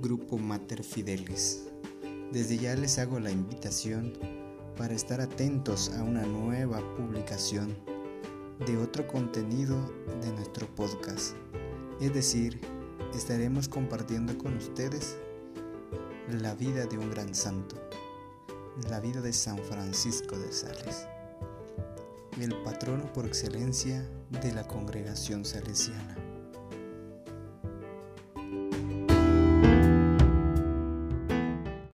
Grupo Mater Fidelis. Desde ya les hago la invitación para estar atentos a una nueva publicación de otro contenido de nuestro podcast. Es decir, estaremos compartiendo con ustedes la vida de un gran santo, la vida de San Francisco de Sales, el patrono por excelencia de la congregación salesiana.